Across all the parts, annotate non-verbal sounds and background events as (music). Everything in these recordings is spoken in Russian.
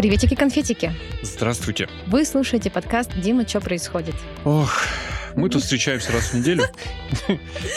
Приветики-конфетики. Здравствуйте. Вы слушаете подкаст «Дима, что происходит?». Ох, мы тут (laughs) встречаемся раз в неделю,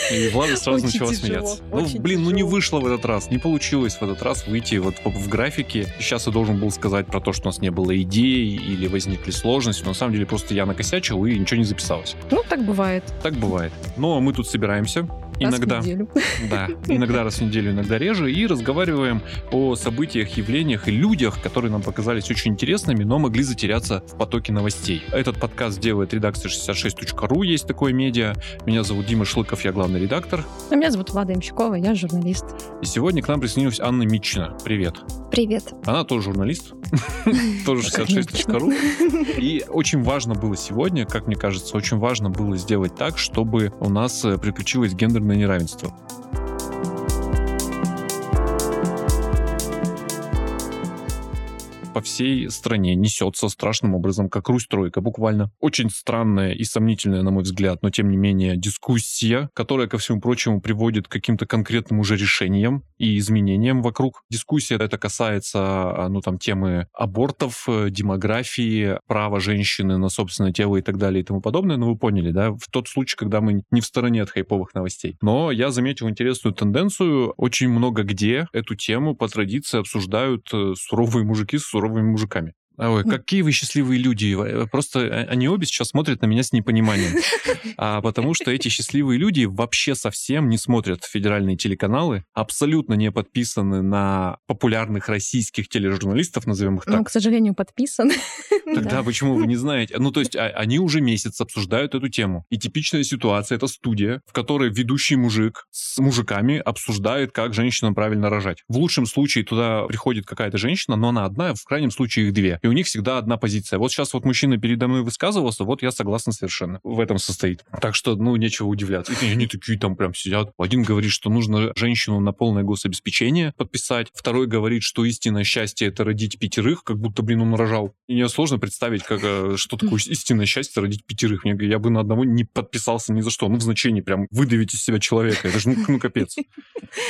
и Влада сразу Очень начала тяжело, смеяться. Ну, блин, ну не тяжело. вышло в этот раз, не получилось в этот раз выйти вот в- в графике. Сейчас я должен был сказать про то, что у нас не было идей или возникли сложности, но на самом деле просто я накосячил и ничего не записалось. Ну, так бывает. Так бывает. Но мы тут собираемся, Раз иногда, в неделю. да, (laughs) иногда раз в неделю, иногда реже, и разговариваем о событиях, явлениях и людях, которые нам показались очень интересными, но могли затеряться в потоке новостей. Этот подкаст делает редакция 66.ru, есть такое медиа. Меня зовут Дима Шлыков, я главный редактор. А меня зовут Влада Имщикова, я журналист. И сегодня к нам присоединилась Анна Митчина. Привет. Привет. Она тоже журналист, (laughs) тоже 66.ru. И очень важно было сегодня, как мне кажется, очень важно было сделать так, чтобы у нас э, приключилось гендерное неравенство. По всей стране несется страшным образом, как Русь-тройка, буквально. Очень странная и сомнительная, на мой взгляд, но тем не менее дискуссия, которая, ко всему прочему, приводит к каким-то конкретным уже решениям и изменениям вокруг. Дискуссия это касается, а, ну, там, темы абортов, э, демографии, права женщины на собственное тело и так далее и тому подобное. Но вы поняли, да, в тот случай, когда мы не в стороне от хайповых новостей. Но я заметил интересную тенденцию. Очень много где эту тему по традиции обсуждают э, суровые мужики с суровыми мужиками. Ой, какие вы счастливые люди. Э, Просто э, они обе сейчас смотрят на меня с непониманием. (laughs) А потому что эти счастливые люди вообще совсем не смотрят федеральные телеканалы, абсолютно не подписаны на популярных российских тележурналистов, назовем их Ну, так. к сожалению, подписан. (laughs) Тогда Да. почему вы не знаете? Ну, то есть а- они уже месяц обсуждают эту тему. И типичная ситуация — это студия, в которой ведущий мужик с мужиками обсуждает, как женщинам правильно рожать. В лучшем случае туда приходит какая-то женщина, но она одна, в крайнем случае их две. И у них всегда одна позиция. Вот сейчас вот мужчина передо мной высказывался, вот я согласен совершенно. В этом состоит. Так что, ну, нечего удивляться. И они такие там прям сидят. Один говорит, что нужно женщину на полное гособеспечение подписать. Второй говорит, что истинное счастье — это родить пятерых, как будто, блин, он рожал. И мне сложно представить, как, э, что такое (laughs) истинное счастье — родить пятерых. Мне, я бы на одного не подписался ни за что. Ну, в значении прям выдавить из себя человека. Это же, ну, ну, капец.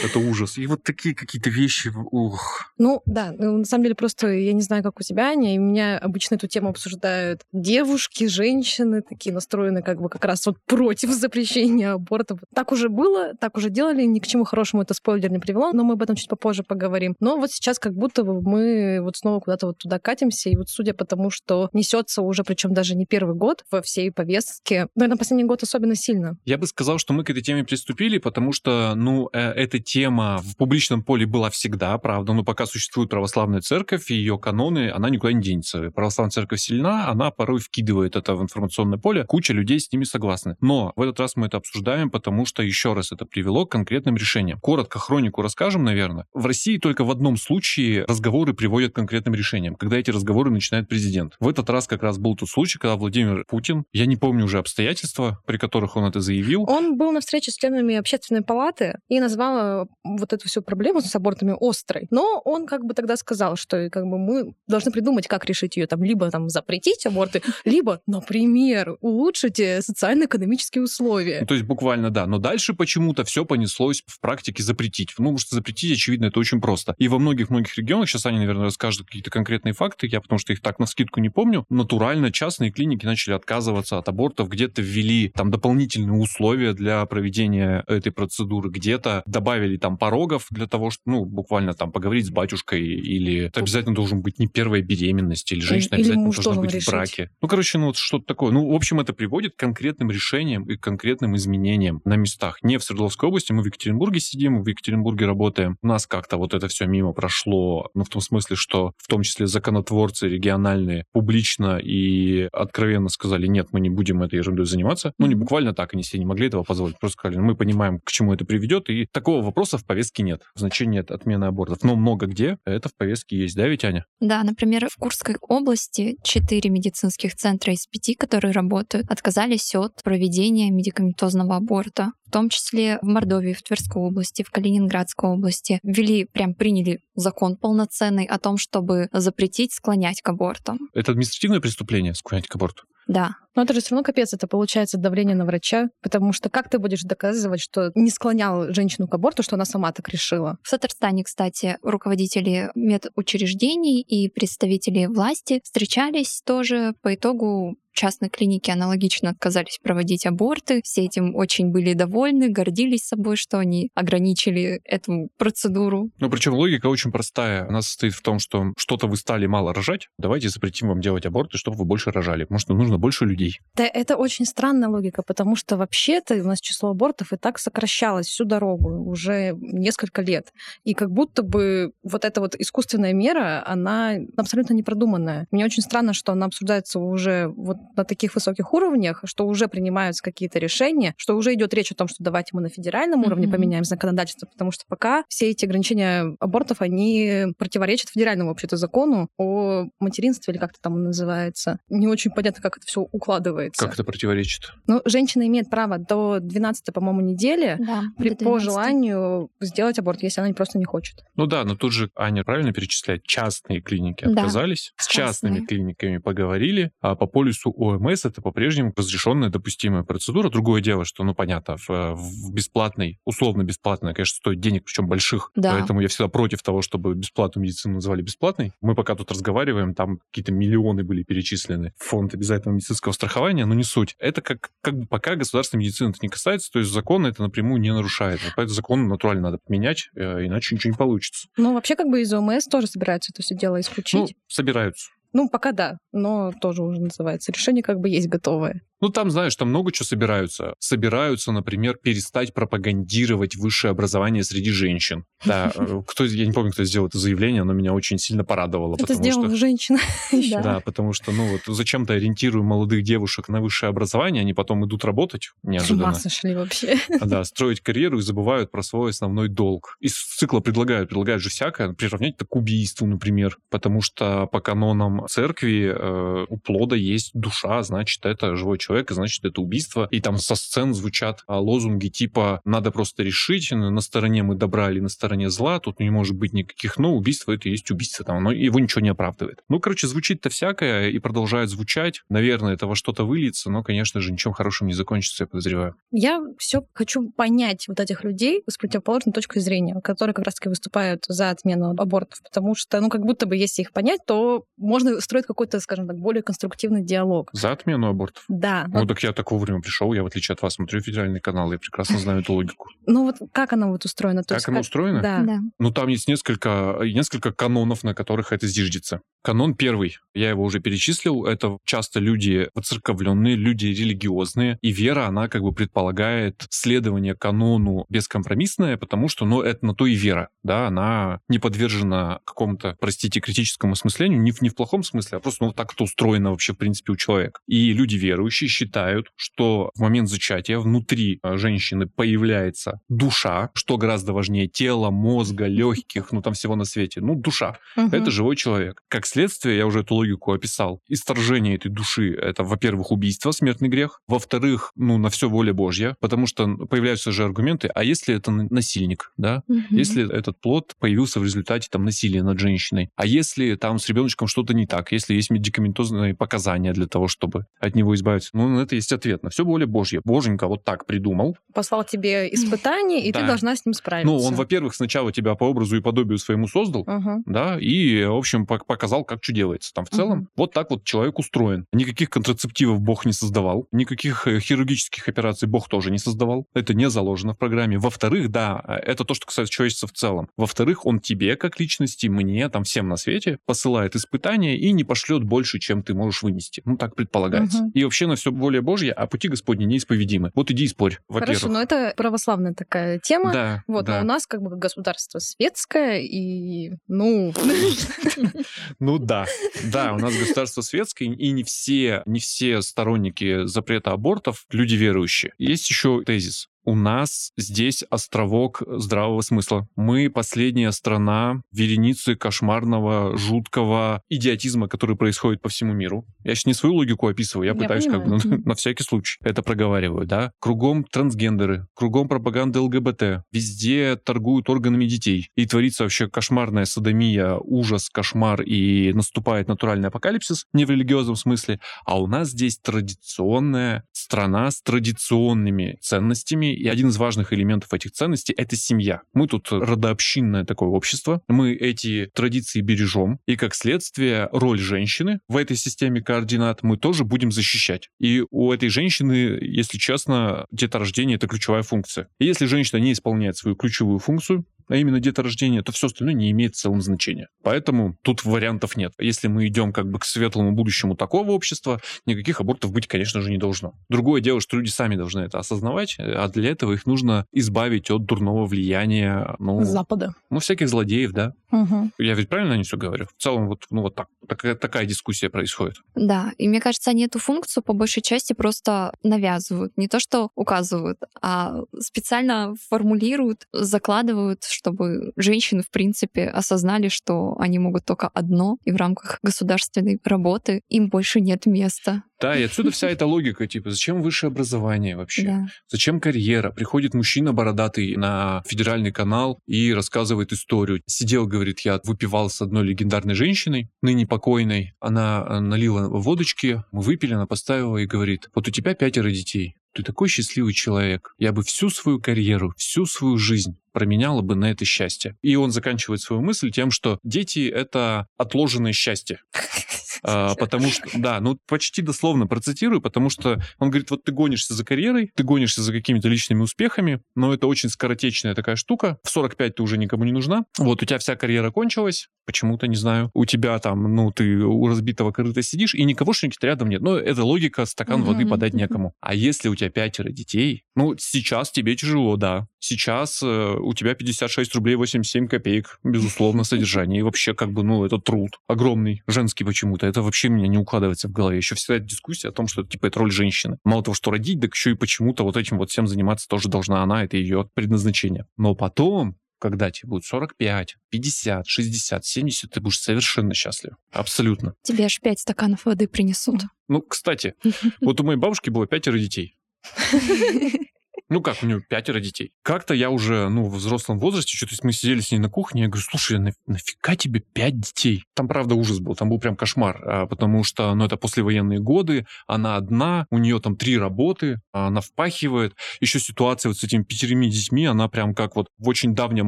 Это ужас. И вот такие какие-то вещи, ух. Ну, да, ну, на самом деле просто я не знаю, как у тебя, Аня, и меня обычно эту тему обсуждают девушки, женщины, такие настроены как бы как раз вот против (laughs) запрещения абортов. Так уже было, так уже делали, ни к чему хорошему это спойлер не привело, но мы об этом чуть попозже поговорим. Но вот сейчас как будто мы вот снова куда-то вот туда катимся, и вот судя по тому, что несется уже, причем даже не первый год во всей повестке, наверное, последний год особенно сильно. Я бы сказал, что мы к этой теме приступили, потому что, ну, э, эта тема в публичном поле была всегда, правда, но пока существует православная церковь и ее каноны, она никуда денется. Православная церковь сильна, она порой вкидывает это в информационное поле, куча людей с ними согласны. Но в этот раз мы это обсуждаем, потому что, еще раз, это привело к конкретным решениям. Коротко хронику расскажем, наверное. В России только в одном случае разговоры приводят к конкретным решениям, когда эти разговоры начинает президент. В этот раз как раз был тот случай, когда Владимир Путин, я не помню уже обстоятельства, при которых он это заявил, Он был на встрече с членами общественной палаты и назвал э, вот эту всю проблему с абортами острой. Но он как бы тогда сказал, что как бы мы должны придумать, как решить ее там либо там запретить аборты, (laughs) либо, например, улучшить э, социально-экономические условия. Ну, то есть буквально да. Но дальше почему-то все понеслось в практике запретить. Ну, что запретить, очевидно, это очень просто. И во многих-многих регионах, сейчас они, наверное, расскажут какие-то конкретные факты, я потому что их так на скидку не помню, натурально частные клиники начали отказываться от абортов, где-то ввели там дополнительные условия для проведения этой процедуры, где-то добавили там порогов для того, чтобы, ну, буквально там поговорить с батюшкой, или это обязательно должен быть не первая беременность, или женщина Или обязательно должна быть решить. в браке. Ну, короче, ну вот что-то такое. Ну, в общем, это приводит к конкретным решениям и к конкретным изменениям на местах. Не в Свердловской области, мы в Екатеринбурге сидим, в Екатеринбурге работаем. У нас как-то вот это все мимо прошло, ну, в том смысле, что в том числе законотворцы региональные публично и откровенно сказали, нет, мы не будем этой ерундой заниматься. Ну, не буквально так, они себе не могли этого позволить. Просто сказали, мы понимаем, к чему это приведет, и такого вопроса в повестке нет. В значении от отмены абортов. Но много где это в повестке есть, да, Аня? Да, например, в Курской области четыре медицинских центра из пяти, которые работают, отказались от проведения медикаментозного аборта. В том числе в Мордовии, в Тверской области, в Калининградской области ввели, прям приняли закон полноценный о том, чтобы запретить склонять к абортам. Это административное преступление, склонять к аборту? Да. Но это же все равно капец, это получается давление на врача, потому что как ты будешь доказывать, что не склонял женщину к аборту, что она сама так решила? В Татарстане, кстати, руководители медучреждений и представители власти встречались тоже. По итогу частные клиники аналогично отказались проводить аборты. Все этим очень были довольны, гордились собой, что они ограничили эту процедуру. Ну, причем логика очень простая. Она состоит в том, что что-то вы стали мало рожать, давайте запретим вам делать аборты, чтобы вы больше рожали, потому что нужно больше людей. Да, это очень странная логика, потому что вообще-то у нас число абортов и так сокращалось всю дорогу уже несколько лет. И как будто бы вот эта вот искусственная мера, она абсолютно непродуманная. Мне очень странно, что она обсуждается уже вот на таких высоких уровнях, что уже принимаются какие-то решения, что уже идет речь о том, что давайте мы на федеральном mm-hmm. уровне поменяем законодательство, потому что пока все эти ограничения абортов, они противоречат федеральному вообще-то закону о материнстве или как-то там называется. Не очень понятно, как это все укладывается. Как это противоречит? Ну, женщина имеет право до 12, по-моему, недели да, при, по желанию сделать аборт, если она просто не хочет. Ну да, но тут же Аня правильно перечисляет, частные клиники отказались, да, с частными клиниками поговорили, а по полюсу ОМС это по-прежнему разрешенная допустимая процедура. Другое дело, что, ну, понятно, в, в бесплатной, условно бесплатной, конечно, стоит денег, причем больших. Да. Поэтому я всегда против того, чтобы бесплатную медицину называли бесплатной. Мы пока тут разговариваем, там какие-то миллионы были перечислены в фонд обязательного медицинского страхования, но не суть. Это как, как бы пока государственной медицины это не касается, то есть закон это напрямую не нарушает. Поэтому закон натурально надо поменять, э, иначе ничего не получится. Ну, вообще, как бы из ОМС тоже собираются это все дело исключить. Ну, собираются. Ну, пока да, но тоже уже называется. Решение как бы есть готовое. Ну, там, знаешь, там много чего собираются. Собираются, например, перестать пропагандировать высшее образование среди женщин. Да, (laughs) э, кто, я не помню, кто сделал это заявление, оно меня очень сильно порадовало. Это сделала что, женщина. (laughs) (laughs) Да, потому что, ну, вот зачем-то ориентирую молодых девушек на высшее образование, они потом идут работать неожиданно. С сошли вообще. Да, строить карьеру и забывают про свой основной долг. Из цикла предлагают, предлагают же всякое, приравнять это к убийству, например, потому что по канонам церкви э, у плода есть душа, значит, это живой человек значит, это убийство. И там со сцен звучат а, лозунги типа «надо просто решить, на стороне мы добра или на стороне зла, тут не может быть никаких «но», убийство — это и есть убийство, там, но его ничего не оправдывает». Ну, короче, звучит-то всякое и продолжает звучать. Наверное, это во что-то выльется, но, конечно же, ничем хорошим не закончится, я подозреваю. Я все хочу понять вот этих людей с противоположной точкой зрения, которые как раз-таки выступают за отмену абортов, потому что, ну, как будто бы, если их понять, то можно строить какой-то, скажем так, более конструктивный диалог. За отмену абортов? Да, ну, так я так вовремя пришел, я, в отличие от вас, смотрю федеральный канал, я прекрасно знаю эту логику. (laughs) Ну, вот как оно вот устроено? То как есть, оно как... устроено? Да. да. Ну, там есть несколько, несколько канонов, на которых это зиждется. Канон первый, я его уже перечислил, это часто люди воцерковленные, люди религиозные, и вера, она как бы предполагает следование канону бескомпромиссное, потому что, ну, это на то и вера, да, она не подвержена какому-то, простите, критическому осмыслению, не в, не в плохом смысле, а просто, ну, так это устроено вообще, в принципе, у человека. И люди верующие считают, что в момент зачатия внутри а, женщины появляется душа, что гораздо важнее тела, мозга, легких, ну, там всего на свете, ну, душа. Угу. Это живой человек. Как следствие, я уже эту логику описал, исторжение этой души — это, во-первых, убийство, смертный грех, во-вторых, ну, на все воля Божья, потому что появляются же аргументы, а если это насильник, да, угу. если этот плод появился в результате там насилия над женщиной, а если там с ребеночком что-то не так, если есть медикаментозные показания для того, чтобы от него избавиться, ну, на это есть ответ, на все воля Божья. Боженька вот так придумал. Послал тебе испытание, и ты должна с ним справиться. Ну, он, во-первых, сначала тебя по образу и подобию своему создал, да, и, в общем, показал, как что делается. Там в целом угу. вот так вот человек устроен. Никаких контрацептивов Бог не создавал, никаких э, хирургических операций Бог тоже не создавал. Это не заложено в программе. Во-вторых, да, э, это то, что касается человечества в целом. Во-вторых, он тебе, как личности, мне, там всем на свете, посылает испытания и не пошлет больше, чем ты можешь вынести. Ну, так предполагается. Угу. И вообще на все более Божье, а пути Господни неисповедимы. Вот иди и спорь, во-первых. Хорошо, но это православная такая тема. Да, вот, да. но у нас как бы государство светское, и, ну... Ну, (laughs) ну да, да, у нас государство светское, и не все, не все сторонники запрета абортов люди верующие. Есть еще тезис У нас здесь островок здравого смысла. Мы последняя страна вереницы кошмарного, жуткого идиотизма, который происходит по всему миру. Я сейчас не свою логику описываю, я, Я пытаюсь как бы понимаю. ну, (laughs) на всякий случай это проговариваю, да. Кругом трансгендеры, кругом пропаганда ЛГБТ, везде торгуют органами детей. И творится вообще кошмарная садомия, ужас, кошмар, и наступает натуральный апокалипсис, не в религиозном смысле. А у нас здесь традиционная страна с традиционными ценностями, и один из важных элементов этих ценностей — это семья. Мы тут родообщинное такое общество, мы эти традиции бережем, и как следствие роль женщины в этой системе координат мы тоже будем защищать. И у этой женщины, если честно, деторождение — это ключевая функция. И если женщина не исполняет свою ключевую функцию, а именно деторождение, то все остальное не имеет в целом значения. Поэтому тут вариантов нет. Если мы идем как бы к светлому будущему такого общества, никаких абортов быть, конечно же, не должно. Другое дело, что люди сами должны это осознавать, а для этого их нужно избавить от дурного влияния, ну, Запада. ну всяких злодеев, да. Мгм. Я ведь правильно не все говорю? В целом вот, ну, вот так, такая, такая дискуссия происходит. Да, и мне кажется, они эту функцию по большей части просто навязывают. Не то, что указывают, а специально формулируют, закладывают, чтобы женщины, в принципе, осознали, что они могут только одно, и в рамках государственной работы им больше нет места. Да, и отсюда вся (laughs) эта логика, типа, зачем высшее образование вообще? Да. Зачем карьера? Приходит мужчина бородатый на федеральный канал и рассказывает историю. Сидел, говорит, я выпивал с одной легендарной женщиной, ныне покойной. Она э, налила водочки, мы выпили, она поставила и говорит, вот у тебя пятеро детей. Ты такой счастливый человек. Я бы всю свою карьеру, всю свою жизнь променяла бы на это счастье. И он заканчивает свою мысль тем, что дети — это отложенное счастье. (laughs) А, потому что, да, ну почти дословно процитирую, потому что он говорит, вот ты гонишься за карьерой, ты гонишься за какими-то личными успехами, но это очень скоротечная такая штука. В 45 ты уже никому не нужна. Вот у тебя вся карьера кончилась, почему-то, не знаю. У тебя там, ну, ты у разбитого корыта сидишь, и никогошники рядом нет. Ну, это логика, стакан воды подать некому. А если у тебя пятеро детей, ну, сейчас тебе тяжело, да. Сейчас э, у тебя 56 рублей 87 копеек, безусловно, (laughs) содержание. И вообще, как бы, ну, это труд огромный, женский почему-то. Это вообще меня не укладывается в голове. Еще всегда эта дискуссия о том, что, типа, это роль женщины. Мало того, что родить, так еще и почему-то вот этим вот всем заниматься тоже должна она, это ее предназначение. Но потом, когда тебе будет 45, 50, 60, 70, ты будешь совершенно счастлив. Абсолютно. Тебе аж пять стаканов воды принесут. Ну, кстати, (laughs) вот у моей бабушки было пятеро детей. (laughs) Ну как, у нее пятеро детей. Как-то я уже, ну, в взрослом возрасте, что-то мы сидели с ней на кухне, я говорю, слушай, на- нафига тебе пять детей? Там, правда, ужас был, там был прям кошмар, а, потому что, ну, это послевоенные годы, она одна, у нее там три работы, а она впахивает. Еще ситуация вот с этими пятерыми детьми, она прям как вот в очень давнем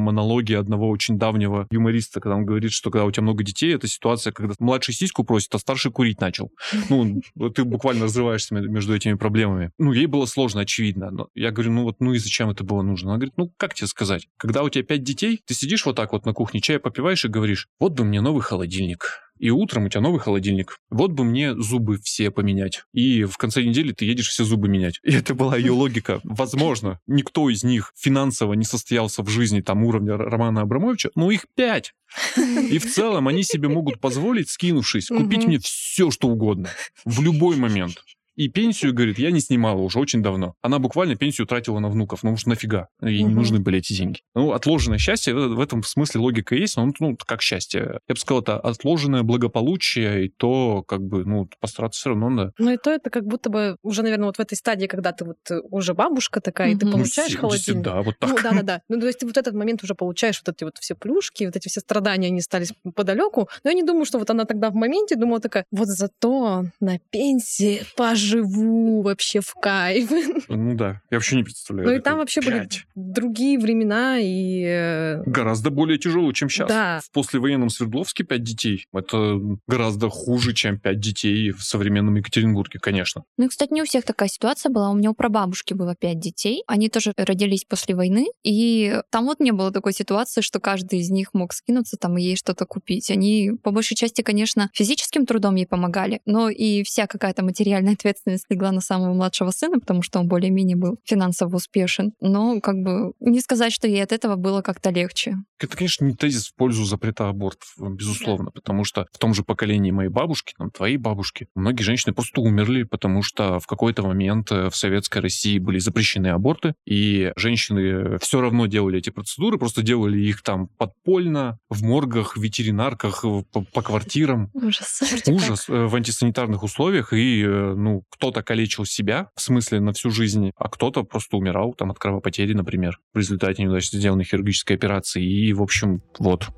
монологе одного очень давнего юмориста, когда он говорит, что когда у тебя много детей, это ситуация, когда младший сиську просит, а старший курить начал. Ну, ты буквально разрываешься ме- между этими проблемами. Ну, ей было сложно, очевидно. Но я говорю, ну вот, ну и зачем это было нужно? Она говорит, ну, как тебе сказать? Когда у тебя пять детей, ты сидишь вот так вот на кухне, чай попиваешь и говоришь, вот бы мне новый холодильник. И утром у тебя новый холодильник. Вот бы мне зубы все поменять. И в конце недели ты едешь все зубы менять. И это была ее логика. Возможно, никто из них финансово не состоялся в жизни там уровня Романа Абрамовича, но их пять. И в целом они себе могут позволить, скинувшись, купить мне все, что угодно. В любой момент. И пенсию, говорит, я не снимала уже очень давно. Она буквально пенсию тратила на внуков. Ну уж нафига? Ей не Мгм. нужны были эти деньги. Ну, отложенное счастье, в в этом смысле логика есть, но ну, как счастье. Я бы сказал, это отложенное благополучие, и то, как бы, ну, постараться все равно надо. Ну и то это как будто бы уже, наверное, вот в этой стадии, когда ты вот э, уже бабушка такая, и ты. Ну, получаешь 70, холодильник. Да, вот так. Ну да, да, да. Ну, то есть ты вот этот момент уже получаешь вот эти вот все плюшки, вот эти все страдания, они остались подалеку. Но я не думаю, что вот она тогда в моменте думала такая, вот зато на пенсии поживу вообще в кайф. (laughs) Ну да, я вообще не представляю. Ну и там вообще были Пять. другие времена, и... э, Гораздо более тяжело, чем сейчас. Да. В послевоенном Свердловске пять детей. Это гораздо хуже, чем пять детей в современном Екатеринбурге, конечно. Ну и, кстати, не у всех такая ситуация была. У меня у прабабушки было пять детей. Они тоже родились после войны. И там вот не было такой ситуации, что каждый из них мог скинуться там и ей что-то купить. Они, по большей части, конечно, физическим трудом ей помогали, но и вся какая-то материальная ответственность ответственность легла на самого младшего сына, потому что он более-менее был финансово успешен. Но как бы не сказать, что ей от этого было как-то легче. Это, конечно, не тезис в пользу запрета абортов, безусловно, да. потому что в том же поколении моей бабушки, там, твоей бабушки, многие женщины просто умерли, потому что в какой-то момент э, в советской России были запрещены аборты, и женщины все равно делали эти процедуры, просто делали их там подпольно, в моргах, в ветеринарках, по, по квартирам. Ужас. Ужас э, в антисанитарных условиях, и, э, ну, кто-то калечил себя, в смысле, на всю жизнь, а кто-то просто умирал там от кровопотери, например, в результате неудачно сделанной хирургической операции. И, в общем, вот.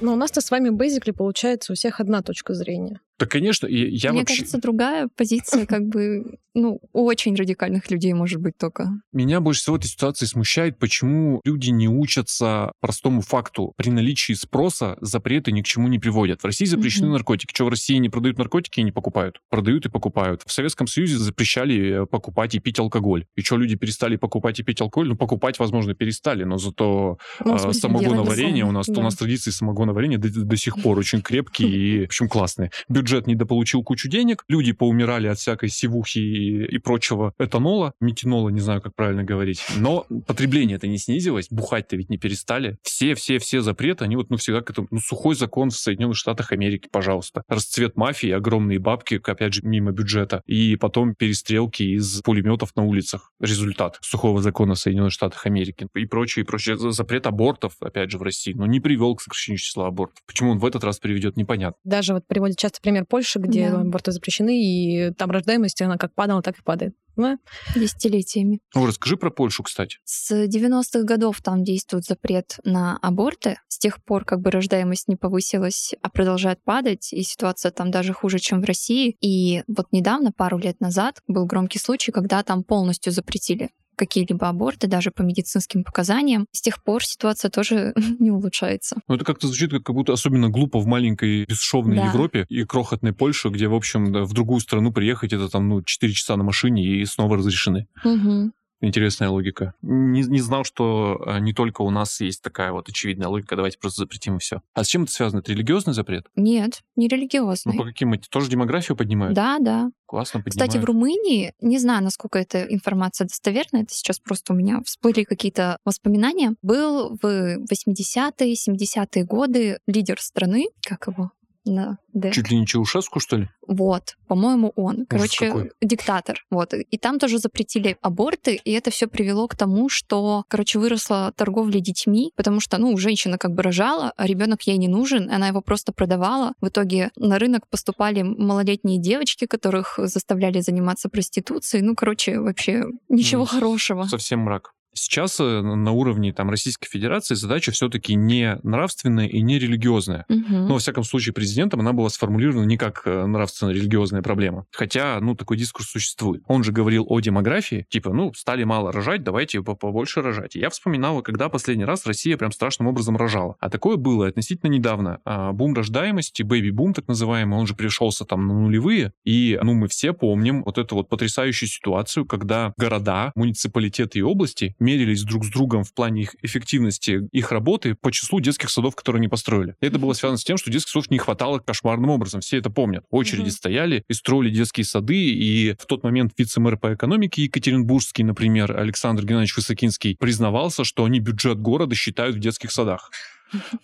Но у нас-то с вами basically получается у всех одна точка зрения. Да, конечно, я Мне вообще... кажется, другая позиция, как бы, ну, очень радикальных людей может быть только. Меня больше всего в этой ситуации смущает, почему люди не учатся простому факту. При наличии спроса запреты ни к чему не приводят. В России запрещены mm-hmm. наркотики. Что, в России не продают наркотики и не покупают? Продают и покупают. В Советском Союзе запрещали э, покупать и пить алкоголь. И что, люди перестали покупать и пить алкоголь? Ну, покупать, возможно, перестали, но зато ну, э, самогоноварение у нас, да. у нас традиции самогоноварения до, до сих пор очень крепкие и, в общем, классные бюджет недополучил кучу денег, люди поумирали от всякой сивухи и, и прочего этанола, метинола, не знаю, как правильно говорить. Но потребление это не снизилось, бухать-то ведь не перестали. Все-все-все запреты, они вот, ну, всегда к этому, ну, сухой закон в Соединенных Штатах Америки, пожалуйста. Расцвет мафии, огромные бабки, опять же, мимо бюджета. И потом перестрелки из пулеметов на улицах. Результат сухого закона в Соединенных Штатах Америки. И прочее, и прочее. Запрет абортов, опять же, в России, но не привел к сокращению числа абортов. Почему он в этот раз приведет, непонятно. Даже вот приводят часто пример Польша, где да. аборты запрещены, и там рождаемость, она как падала, так и падает. Да? Десятилетиями. Ну, расскажи про Польшу, кстати. С 90-х годов там действует запрет на аборты. С тех пор как бы рождаемость не повысилась, а продолжает падать, и ситуация там даже хуже, чем в России. И вот недавно, пару лет назад, был громкий случай, когда там полностью запретили какие-либо аборты, даже по медицинским показаниям. С тех пор ситуация тоже (laughs) не улучшается. Ну, это как-то звучит как будто особенно глупо в маленькой бесшовной да. Европе и крохотной Польше, где, в общем, в другую страну приехать, это там, ну, 4 часа на машине и снова разрешены. Угу. Интересная логика. Не, не знал, что а, не только у нас есть такая вот очевидная логика, давайте просто запретим и все. А с чем это связано? Это религиозный запрет? Нет, не религиозный. Ну, по каким? Тоже демографию поднимают? Да, да. Классно поднимают. Кстати, в Румынии, не знаю, насколько эта информация достоверна, это сейчас просто у меня всплыли какие-то воспоминания, был в 80-е, 70-е годы лидер страны, как его? На Д. Чуть ли не Чаушеску, что ли? Вот, по-моему, он. Короче, какой. диктатор. Вот. И там тоже запретили аборты, и это все привело к тому, что, короче, выросла торговля детьми, потому что, ну, женщина как бы рожала, а ребенок ей не нужен, она его просто продавала. В итоге на рынок поступали малолетние девочки, которых заставляли заниматься проституцией. Ну, короче, вообще ничего ну, хорошего. Совсем мрак. Сейчас э, на уровне там, Российской Федерации задача все-таки не нравственная и не религиозная. Угу. Но, во всяком случае, президентом она была сформулирована не как э, нравственно-религиозная проблема. Хотя, ну, такой дискурс существует. Он же говорил о демографии, типа, ну, стали мало рожать, давайте побольше рожать. Я вспоминал, когда последний раз Россия прям страшным образом рожала. А такое было относительно недавно. А, бум рождаемости, бэби-бум так называемый, он же пришелся там на нулевые. И, ну, мы все помним вот эту вот потрясающую ситуацию, когда города, муниципалитеты и области мерились друг с другом в плане их эффективности их работы по числу детских садов, которые они построили. Это было связано с тем, что детских садов не хватало кошмарным образом. Все это помнят. Очереди mm стояли и строили детские сады. И в тот момент вице-мэр по экономике Екатеринбургский, например, Александр Геннадьевич Высокинский, признавался, что они бюджет города считают в детских садах.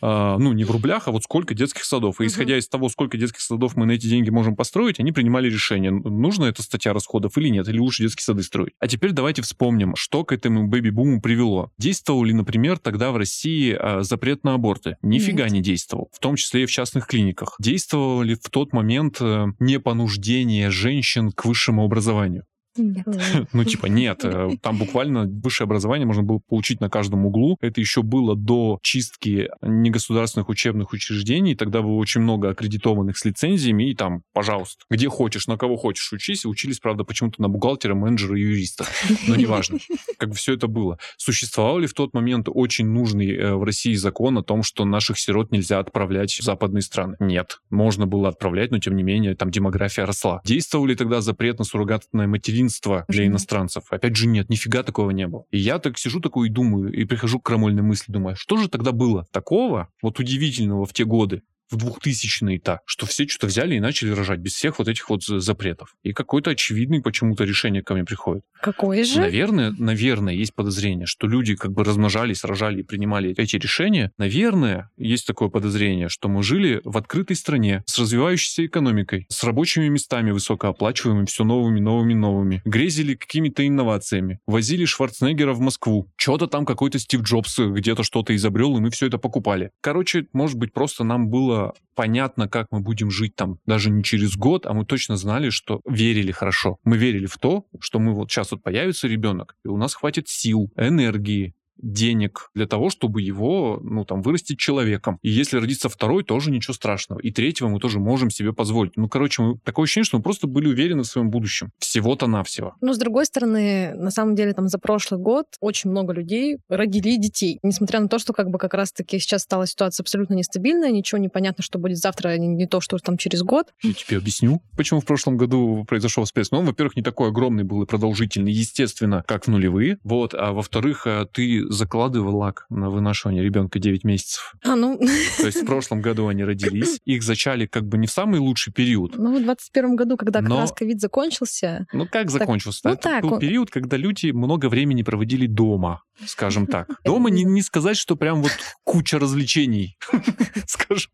А, ну, не в рублях, а вот сколько детских садов. И исходя из того, сколько детских садов мы на эти деньги можем построить, они принимали решение, нужна эта статья расходов или нет, или лучше детские сады строить. А теперь давайте вспомним, что к этому бэби-буму привело. Действовал ли, например, тогда в России а, запрет на аборты? Нифига нет. не действовал, в том числе и в частных клиниках. Действовало ли в тот момент э, непонуждение женщин к высшему образованию? Нет. Ну, типа, нет. (laughs) Э, там буквально высшее образование можно было получить на каждом углу. Это еще было до чистки негосударственных учебных учреждений. Тогда было очень много аккредитованных с лицензиями. И там, пожалуйста, где хочешь, на кого хочешь учись. Учились, правда, почему-то на бухгалтера, менеджера и юриста. Но неважно. (laughs) Как все это было. Существовал ли в тот момент очень нужный э, в России закон о том, что наших сирот нельзя отправлять в западные страны? Нет. Можно было отправлять, но тем не менее там демография росла. Действовал ли тогда запрет на суррогатное материнство единства для иностранцев. Опять же, нет, нифига такого не было. И я так сижу такой и думаю, и прихожу к крамольной мысли, думаю, что же тогда было такого, вот удивительного в те годы, в 2000-е-то, что все что-то взяли и начали рожать без всех вот этих вот запретов. И какой-то очевидный почему-то решение ко мне приходит. Какое же? Наверное, наверное, есть подозрение, что люди как бы размножались, рожали и принимали эти решения. Наверное, есть такое подозрение, что мы жили в открытой стране с развивающейся экономикой, с рабочими местами высокооплачиваемыми, все новыми, новыми, новыми. Грезили какими-то инновациями. Возили Шварценеггера в Москву. Что-то там какой-то Стив Джобс где-то что-то изобрел, и мы все это покупали. Короче, может быть, просто нам было понятно, как мы будем жить там даже не через год, а мы точно знали, что верили хорошо. Мы верили в то, что мы вот сейчас вот появится ребенок, и у нас хватит сил, энергии, денег для того, чтобы его, ну, там, вырастить человеком. И если родится второй, тоже ничего страшного. И третьего мы тоже можем себе позволить. Ну, короче, мы, такое ощущение, что мы просто были уверены в своем будущем. Всего-то навсего. Ну, с другой стороны, на самом деле, там, за прошлый год очень много людей родили детей. Несмотря на то, что, как бы, как раз-таки сейчас стала ситуация абсолютно нестабильная, ничего не понятно, что будет завтра, не, не то, что там через год. Я тебе объясню, почему в прошлом году произошел всплеск. Ну, он, во-первых, не такой огромный был и продолжительный, естественно, как в нулевые. Вот. А во-вторых, э, ты закладывал лак на вынашивание ребенка 9 месяцев. А, ну... То есть в прошлом году они родились, (laughs) их зачали как бы не в самый лучший период. Ну, в 21 году, когда как раз ковид закончился. Ну, как закончился? Ну, Это так, был он... период, когда люди много времени проводили дома, скажем так. (laughs) Дома не, не сказать, что прям вот куча развлечений, (laughs) скажем.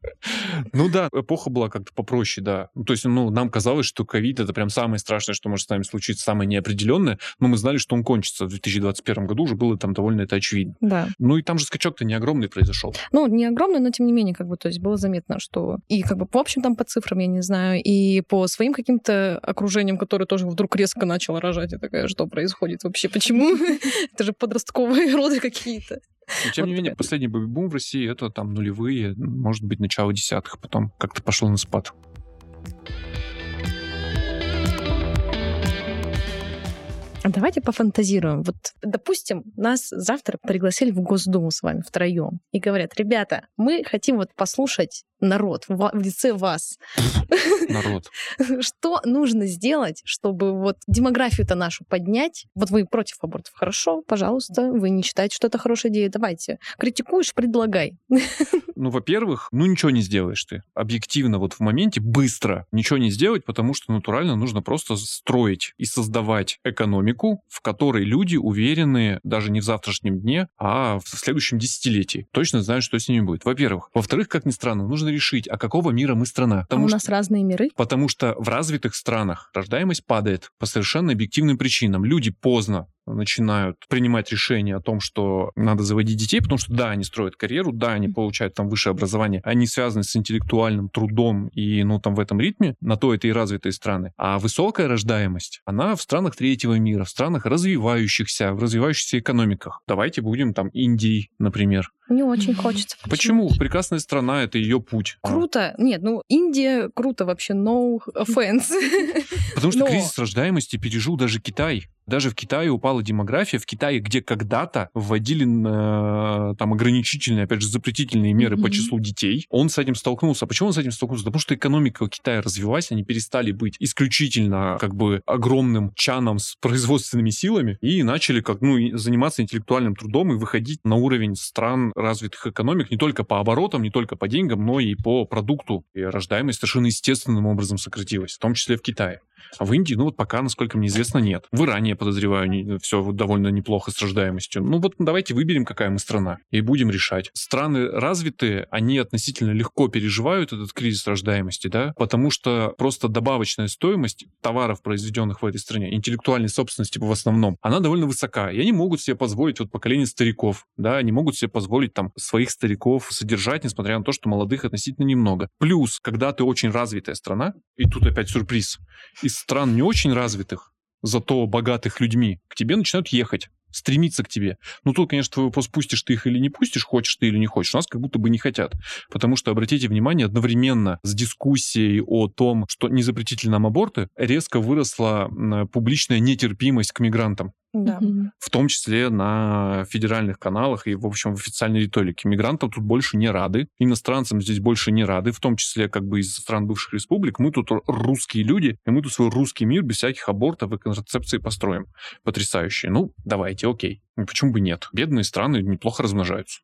Ну да, эпоха была как-то попроще, да. То есть, ну, нам казалось, что ковид это прям самое страшное, что может с нами случиться, самое неопределенное, но мы знали, что он кончится в 2021 году, уже было там довольно это очевидно. Да. Ну и там же скачок-то не огромный произошел. Ну, не огромный, но тем не менее, как бы, то есть было заметно, что и как бы, в общем, там по цифрам, я не знаю, и по своим каким-то окружениям, которые тоже вдруг резко начало рожать, и такая, что происходит вообще, почему? (laughs) Это же подростковые роды какие-то. Но, тем вот не менее, такая. последний бэби-бум в России это там нулевые, может быть, начало десятых, потом как-то пошло на спад. Давайте пофантазируем. Вот, допустим, нас завтра пригласили в Госдуму с вами втроем и говорят, ребята, мы хотим вот послушать народ в, в лице вас. Народ. (laughs) Что нужно сделать, чтобы вот демографию-то нашу поднять? Вот вы против абортов, хорошо, пожалуйста, вы не считаете, что это хорошая идея, давайте. Критикуешь, предлагай. (laughs) Ну, во-первых, ну ничего не сделаешь ты. Объективно вот в моменте быстро ничего не сделать, потому что натурально нужно просто строить и создавать экономику, в которой люди уверены даже не в завтрашнем дне, а в следующем десятилетии. Точно знают, что с ними будет. Во-первых. Во-вторых, как ни странно, нужно решить, а какого мира мы страна. Потому а у нас что, разные миры? Потому что в развитых странах рождаемость падает по совершенно объективным причинам. Люди поздно начинают принимать решение о том, что надо заводить детей, потому что да, они строят карьеру, да, они получают там высшее образование, они связаны с интеллектуальным трудом и, ну, там в этом ритме, на то это и развитые страны. А высокая рождаемость, она в странах третьего мира, в странах развивающихся, в развивающихся экономиках. Давайте будем там Индией, например. Не очень хочется. Почему? Прекрасная страна, это ее путь. Круто. Нет, ну Индия круто вообще, no offense. Потому что Но... кризис рождаемости пережил даже Китай. Даже в Китае упала демография. В Китае, где когда-то вводили э, там ограничительные, опять же, запретительные меры mm-hmm. по числу детей, он с этим столкнулся. А почему он с этим столкнулся? Потому что экономика Китая развивалась, они перестали быть исключительно как бы огромным чаном с производственными силами и начали как ну заниматься интеллектуальным трудом и выходить на уровень стран развитых экономик не только по оборотам, не только по деньгам, но и по продукту. И рождаемость совершенно естественным образом сократилась, в том числе в Китае. А в Индии, ну вот пока, насколько мне известно, нет. В Иране, я подозреваю, не, все вот довольно неплохо с рождаемостью. Ну вот давайте выберем, какая мы страна, и будем решать. Страны развитые, они относительно легко переживают этот кризис рождаемости, да, потому что просто добавочная стоимость товаров, произведенных в этой стране, интеллектуальной собственности в основном, она довольно высока. И они могут себе позволить, вот поколение стариков, да, они могут себе позволить там своих стариков содержать, несмотря на то, что молодых относительно немного. Плюс, когда ты очень развитая страна, и тут опять сюрприз, из стран не очень развитых, зато богатых людьми, к тебе начинают ехать стремиться к тебе. Ну, тут, конечно, твой вопрос, пустишь ты их или не пустишь, хочешь ты или не хочешь. У нас как будто бы не хотят. Потому что, обратите внимание, одновременно с дискуссией о том, что не запретить ли нам аборты, резко выросла публичная нетерпимость к мигрантам. Да. В том числе на федеральных каналах и, в общем, в официальной риторике. Мигрантам тут больше не рады, иностранцам здесь больше не рады, в том числе как бы из стран бывших республик. Мы тут русские люди, и мы тут свой русский мир без всяких абортов и контрацепции построим. Потрясающе. Ну, давайте, окей. Почему бы нет? Бедные страны неплохо размножаются.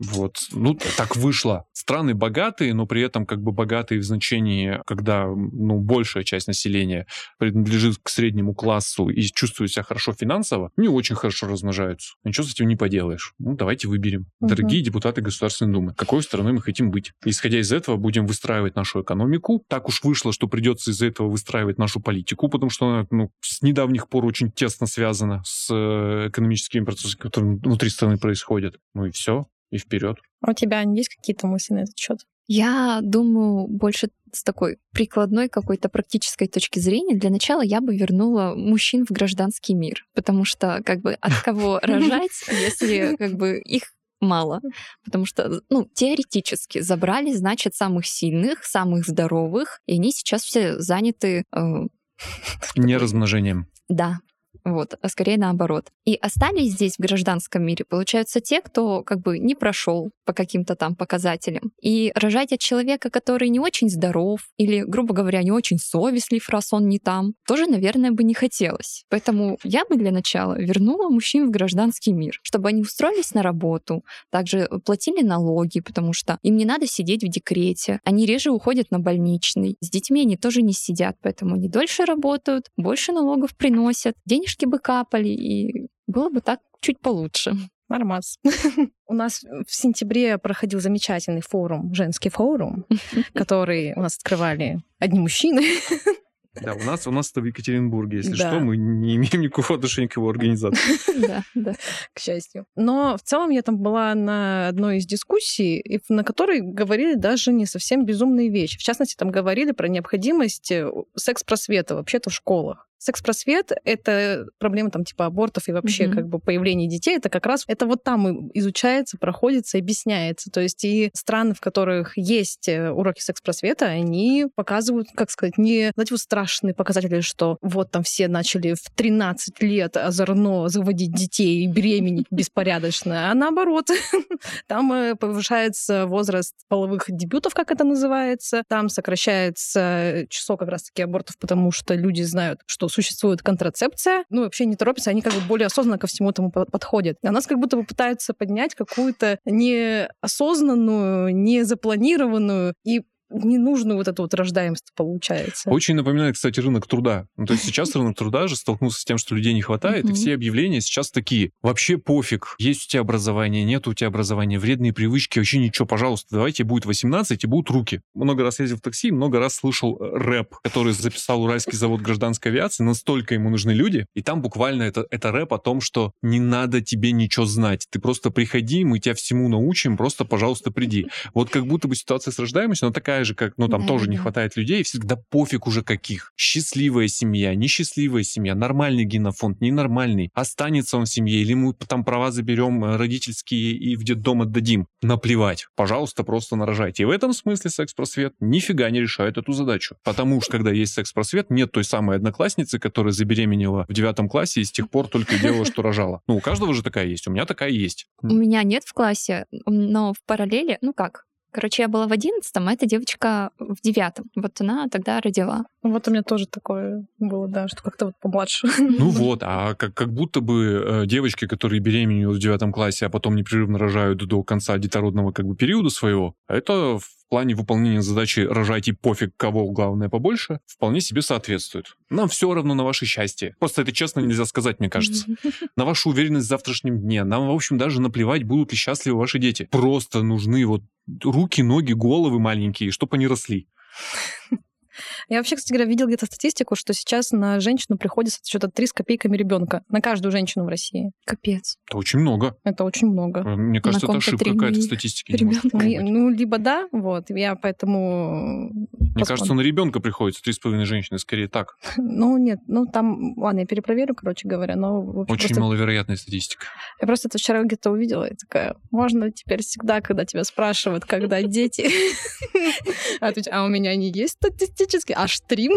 Вот. Ну, так вышло. Страны богатые, но при этом как бы богатые в значении, когда ну, большая часть населения принадлежит к среднему классу и чувствует себя хорошо финансово, не очень хорошо размножаются. Ничего с этим не поделаешь. Ну, давайте выберем. Угу. Дорогие депутаты Государственной Думы, какой страной мы хотим быть? Исходя из этого, будем выстраивать нашу экономику. Так уж вышло, что придется из-за этого выстраивать нашу политику, потому что она ну, с недавних пор очень тесно связана с э, экономическими процессами, которые внутри страны происходят. Ну и все и вперед. А у тебя есть какие-то мысли на этот счет? Я думаю, больше с такой прикладной какой-то практической точки зрения, для начала я бы вернула мужчин в гражданский мир, потому что как бы от кого (laughs) рожать, если как бы их мало, потому что, ну, теоретически забрали, значит, самых сильных, самых здоровых, и они сейчас все заняты... Э, (laughs) Не размножением. Да, вот, а скорее наоборот. И остались здесь в гражданском мире, получаются те, кто как бы не прошел по каким-то там показателям. И рожать от человека, который не очень здоров или, грубо говоря, не очень совестлив, раз он не там, тоже, наверное, бы не хотелось. Поэтому я бы для начала вернула мужчин в гражданский мир, чтобы они устроились на работу, также платили налоги, потому что им не надо сидеть в декрете, они реже уходят на больничный. С детьми они тоже не сидят, поэтому они дольше работают, больше налогов приносят, денег денежки бы капали, и было бы так чуть получше. (laughs) Нормас. (laughs) У нас в сентябре проходил замечательный форум, женский форум, (laughs) который у нас открывали одни мужчины. Да, у нас, у нас это в Екатеринбурге, если да. что, мы не имеем никакого отношения к его организации. Да, да, к счастью. Но в целом я там была на одной из дискуссий, на которой говорили даже не совсем безумные вещи. В частности, там говорили про необходимость э, секс-просвета вообще-то в школах. Секс-просвет — это проблема там типа абортов и вообще mm-hmm. как бы появления детей. Это как раз, это вот там изучается, проходится, объясняется. То есть и страны, в которых есть э, уроки секс-просвета, они показывают, как сказать, не, знаете, вот страшные показатели, что вот там все начали в 13 лет озорно заводить детей и беременеть (laughs) беспорядочно, а наоборот, (laughs) там э, повышается возраст половых дебютов, как это называется, там сокращается число как раз-таки абортов, потому что люди знают, что существует контрацепция, ну, вообще не торопятся, они как бы более осознанно ко всему этому подходят. А нас как будто бы пытаются поднять какую-то неосознанную, незапланированную и ненужную вот эту вот рождаемость получается. Очень напоминает, кстати, рынок труда. Ну, то есть сейчас (laughs) рынок труда же столкнулся с тем, что людей не хватает, и все объявления сейчас такие. Вообще пофиг, есть у тебя образование, нет у тебя образования, вредные привычки, вообще ничего, пожалуйста, давайте будет 18 и будут руки. Много раз ездил в такси, много раз слышал э, рэп, который записал Уральский завод гражданской авиации, настолько ему нужны люди, и там буквально это, это рэп о том, что не надо тебе ничего знать, ты просто приходи, мы тебя всему научим, просто, пожалуйста, приди. Вот как будто бы ситуация с рождаемостью, она такая такая же, как, ну, там да, тоже да. не хватает людей, всегда пофиг уже каких. Счастливая семья, несчастливая семья, нормальный генофонд, ненормальный. Останется он в семье, или мы там права заберем э, родительские и в детдом отдадим. Наплевать. Пожалуйста, просто нарожайте. И в этом смысле секс-просвет нифига не решает эту задачу. Потому что, когда есть секс-просвет, нет той самой одноклассницы, которая забеременела в девятом классе и с тех пор только делала, что рожала. Ну, у каждого же такая есть. У меня такая есть. У меня нет в классе, но в параллели, ну как, Короче, я была в одиннадцатом, а эта девочка в девятом. Вот она тогда родила. Вот у меня тоже такое было, да, что как-то вот помладше. Ну вот, а как, как будто бы э, девочки, которые беременеют в девятом классе, а потом непрерывно рожают до конца детородного как бы периода своего, это в плане выполнения задачи «рожайте пофиг кого, главное побольше» вполне себе соответствует. Нам все равно на ваше счастье. Просто это честно нельзя сказать, мне кажется. (laughs) На вашу уверенность в завтрашнем дне. Нам, в общем, даже наплевать, будут ли счастливы ваши дети. Просто нужны вот руки, ноги, головы маленькие, чтобы они росли. (laughs) Я вообще, кстати говоря, видел где-то статистику, что сейчас на женщину приходится что-то 3 с копейками ребенка. На каждую женщину в России. Капец. Это очень много. Это очень много. Э, мне кажется, это ошибка какая-то статистики. Ну, либо да, вот. Я поэтому... Мне кажется, на ребенка приходится 3,5 женщины, скорее так. Ну, нет, ну там, ладно, я перепроверю, короче говоря, но... Очень просто... маловероятная статистика. Я просто это вчера где-то увидела и такая, можно теперь всегда, когда тебя спрашивают, когда дети, (laughs) а у меня не есть статистически, аж три.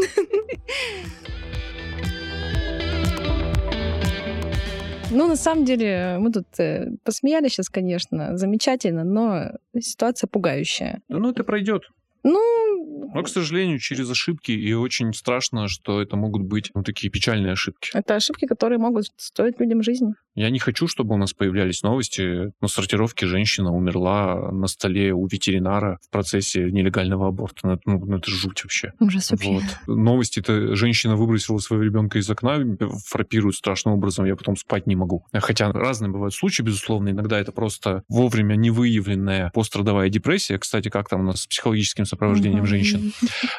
Ну, на самом деле, мы тут э, посмеялись сейчас, конечно, замечательно, но ситуация пугающая. Ну, это пройдет. Ну, Но, к сожалению, через ошибки, и очень страшно, что это могут быть ну, такие печальные ошибки. это ошибки, которые могут стоить людям жизни. Я не хочу, чтобы у нас появлялись новости. На сортировке женщина умерла на столе у ветеринара в процессе нелегального аборта. Ну, это, ну, ну, это жуть вообще. Ужас вообще. Вот. Новости-то женщина выбросила своего ребенка из окна, фрапирует страшным образом, я потом спать не могу. Хотя разные бывают случаи, безусловно. Иногда это просто вовремя не выявленная пострадовая депрессия. Кстати, как там у нас с психологическим сопровождением Мгм. женщин?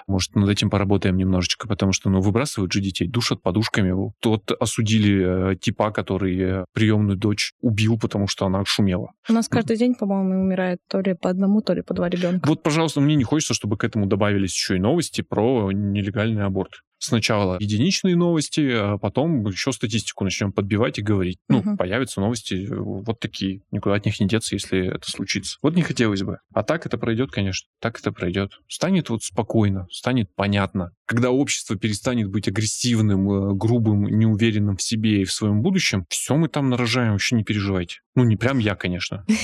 Может, над этим поработаем немножечко, потому что, ну, выбрасывают же детей, душат подушками. Тот осудили э, типа, который э, приемную дочь убил, потому что она шумела. У нас каждый день, по-моему, умирает то ли по одному, то ли по два ребенка. Вот, пожалуйста, мне не хочется, чтобы к этому добавились еще и новости про нелегальный аборт. Сначала единичные новости, а потом еще статистику начнем подбивать и говорить. Ну, Мгм. появятся новости э, вот такие. Никуда от них не деться, если это случится. Вот не хотелось бы. А так это пройдет, конечно. Так это пройдет. Станет вот спокойно, станет понятно. Когда общество перестанет быть агрессивным, э, грубым, неуверенным в себе и в своем будущем, все мы там нарожаем, вообще не переживайте. Ну, не прям я, конечно. (laughs)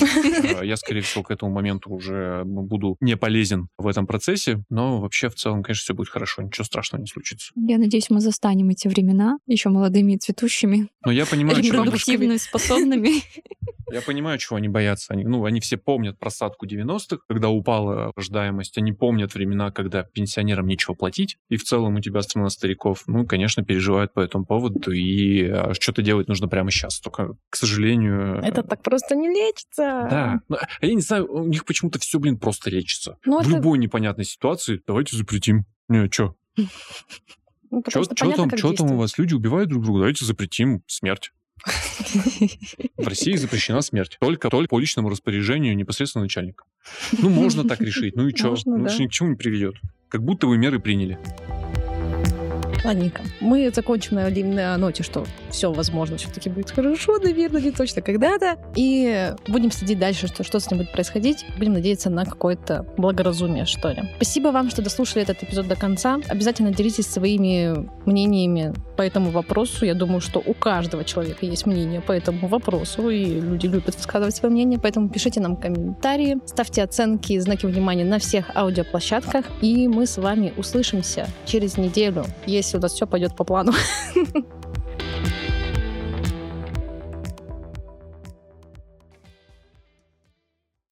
Э, Я, скорее всего, к этому моменту уже буду не полезен в этом процессе, но вообще в целом, конечно, все будет хорошо, ничего страшного не случится. Я надеюсь, мы застанем эти времена еще молодыми и цветущими, Но я понимаю, репродуктивно способными. (laughs) я понимаю, чего они боятся. Они, ну, они все помнят просадку 90-х, когда упала рождаемость. Они помнят времена, когда пенсионерам нечего платить, и в целом у тебя страна стариков. Ну, конечно, переживают по этому поводу, и а, что-то делать нужно прямо сейчас. Только, к сожалению... Это так просто не лечится. Да. Ну, а Я не знаю, у них почему-то все, блин, просто лечится. Ну, В это- любой непонятной ситуации давайте запретим. Не, что? (laughs) Ну, Что потому что там, чё там у вас? Люди убивают друг друга, давайте запретим смерть. В России запрещена смерть. Только, только по личному распоряжению непосредственно начальника. Ну, можно так решить. Ну и что? Ну, да. ни к чему не приведет. Как будто вы меры приняли. Ладненько. Мы закончим на, на ноте, что все, возможно, все-таки будет хорошо, наверное, не точно когда-то. И будем следить дальше, что, что с ним будет происходить. Будем надеяться на какое-то благоразумие, что ли. Спасибо вам, что дослушали этот эпизод до конца. Обязательно делитесь своими мнениями по этому вопросу. Я думаю, что у каждого человека есть мнение по этому вопросу, и люди любят высказывать свое мнение, поэтому пишите нам комментарии, ставьте оценки и знаки внимания на всех аудиоплощадках, и мы с вами услышимся через неделю, если у нас все пойдет по плану. (laughs)